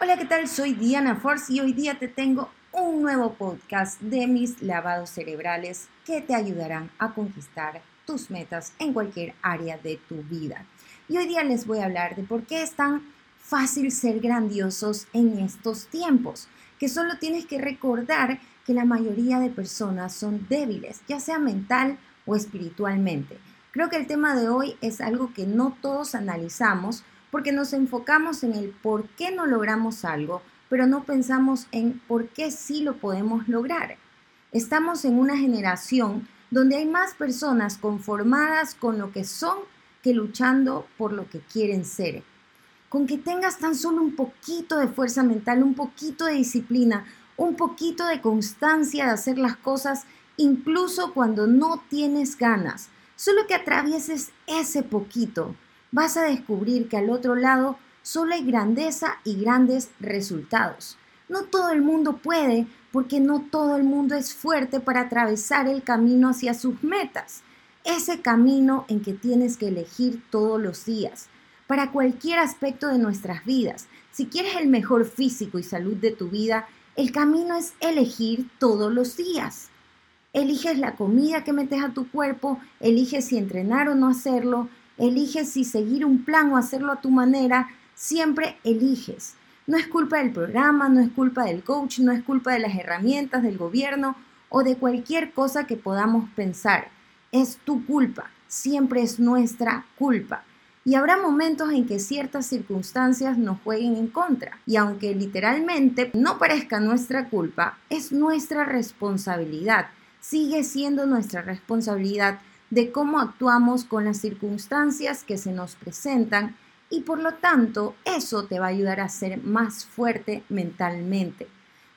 Hola, ¿qué tal? Soy Diana Force y hoy día te tengo un nuevo podcast de mis lavados cerebrales que te ayudarán a conquistar tus metas en cualquier área de tu vida. Y hoy día les voy a hablar de por qué es tan fácil ser grandiosos en estos tiempos, que solo tienes que recordar que la mayoría de personas son débiles, ya sea mental o espiritualmente. Creo que el tema de hoy es algo que no todos analizamos porque nos enfocamos en el por qué no logramos algo, pero no pensamos en por qué sí lo podemos lograr. Estamos en una generación donde hay más personas conformadas con lo que son que luchando por lo que quieren ser. Con que tengas tan solo un poquito de fuerza mental, un poquito de disciplina, un poquito de constancia de hacer las cosas, incluso cuando no tienes ganas. Solo que atravieses ese poquito vas a descubrir que al otro lado solo hay grandeza y grandes resultados. No todo el mundo puede porque no todo el mundo es fuerte para atravesar el camino hacia sus metas. Ese camino en que tienes que elegir todos los días, para cualquier aspecto de nuestras vidas. Si quieres el mejor físico y salud de tu vida, el camino es elegir todos los días. Eliges la comida que metes a tu cuerpo, eliges si entrenar o no hacerlo, eliges si seguir un plan o hacerlo a tu manera, siempre eliges. No es culpa del programa, no es culpa del coach, no es culpa de las herramientas del gobierno o de cualquier cosa que podamos pensar. Es tu culpa, siempre es nuestra culpa. Y habrá momentos en que ciertas circunstancias nos jueguen en contra. Y aunque literalmente no parezca nuestra culpa, es nuestra responsabilidad. Sigue siendo nuestra responsabilidad de cómo actuamos con las circunstancias que se nos presentan y por lo tanto eso te va a ayudar a ser más fuerte mentalmente.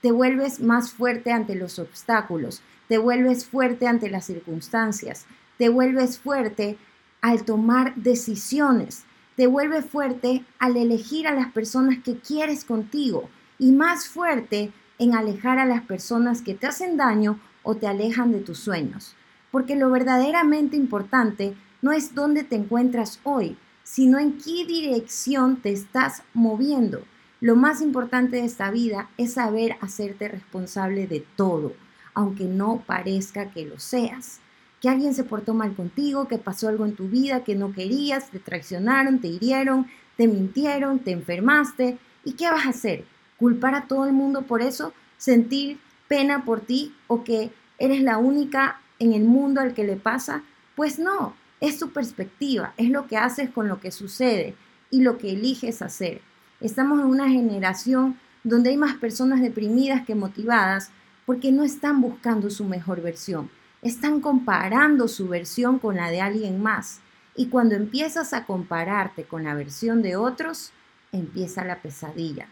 Te vuelves más fuerte ante los obstáculos, te vuelves fuerte ante las circunstancias, te vuelves fuerte al tomar decisiones, te vuelves fuerte al elegir a las personas que quieres contigo y más fuerte en alejar a las personas que te hacen daño o te alejan de tus sueños porque lo verdaderamente importante no es dónde te encuentras hoy, sino en qué dirección te estás moviendo. Lo más importante de esta vida es saber hacerte responsable de todo, aunque no parezca que lo seas. Que alguien se portó mal contigo, que pasó algo en tu vida que no querías, te traicionaron, te hirieron, te mintieron, te enfermaste. ¿Y qué vas a hacer? ¿Culpar a todo el mundo por eso? ¿Sentir pena por ti o que eres la única en el mundo al que le pasa? Pues no, es tu perspectiva, es lo que haces con lo que sucede y lo que eliges hacer. Estamos en una generación donde hay más personas deprimidas que motivadas porque no están buscando su mejor versión, están comparando su versión con la de alguien más. Y cuando empiezas a compararte con la versión de otros, empieza la pesadilla.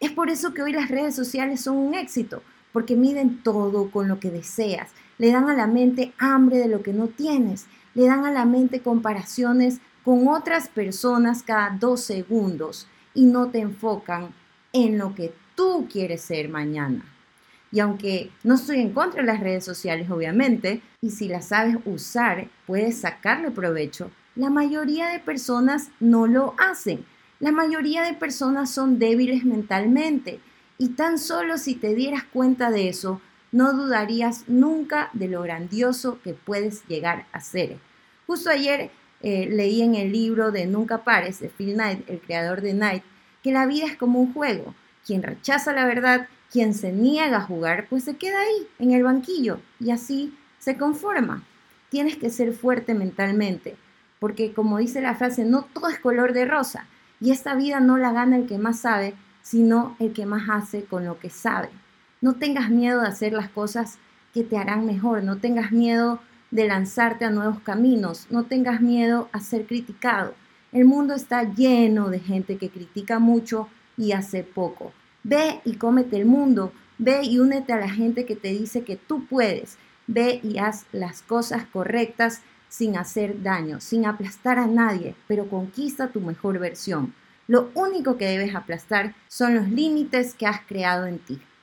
Es por eso que hoy las redes sociales son un éxito, porque miden todo con lo que deseas, le dan a la mente hambre de lo que no tienes, le dan a la mente comparaciones con otras personas cada dos segundos y no te enfocan en lo que tú quieres ser mañana. Y aunque no estoy en contra de las redes sociales, obviamente, y si las sabes usar, puedes sacarle provecho, la mayoría de personas no lo hacen. La mayoría de personas son débiles mentalmente y tan solo si te dieras cuenta de eso, no dudarías nunca de lo grandioso que puedes llegar a ser. Justo ayer eh, leí en el libro de Nunca Pares de Phil Knight, el creador de Knight, que la vida es como un juego. Quien rechaza la verdad, quien se niega a jugar, pues se queda ahí, en el banquillo, y así se conforma. Tienes que ser fuerte mentalmente, porque como dice la frase, no todo es color de rosa, y esta vida no la gana el que más sabe, sino el que más hace con lo que sabe. No tengas miedo de hacer las cosas que te harán mejor, no tengas miedo de lanzarte a nuevos caminos, no tengas miedo a ser criticado. El mundo está lleno de gente que critica mucho y hace poco. Ve y cómete el mundo, ve y únete a la gente que te dice que tú puedes. Ve y haz las cosas correctas sin hacer daño, sin aplastar a nadie, pero conquista tu mejor versión. Lo único que debes aplastar son los límites que has creado en ti.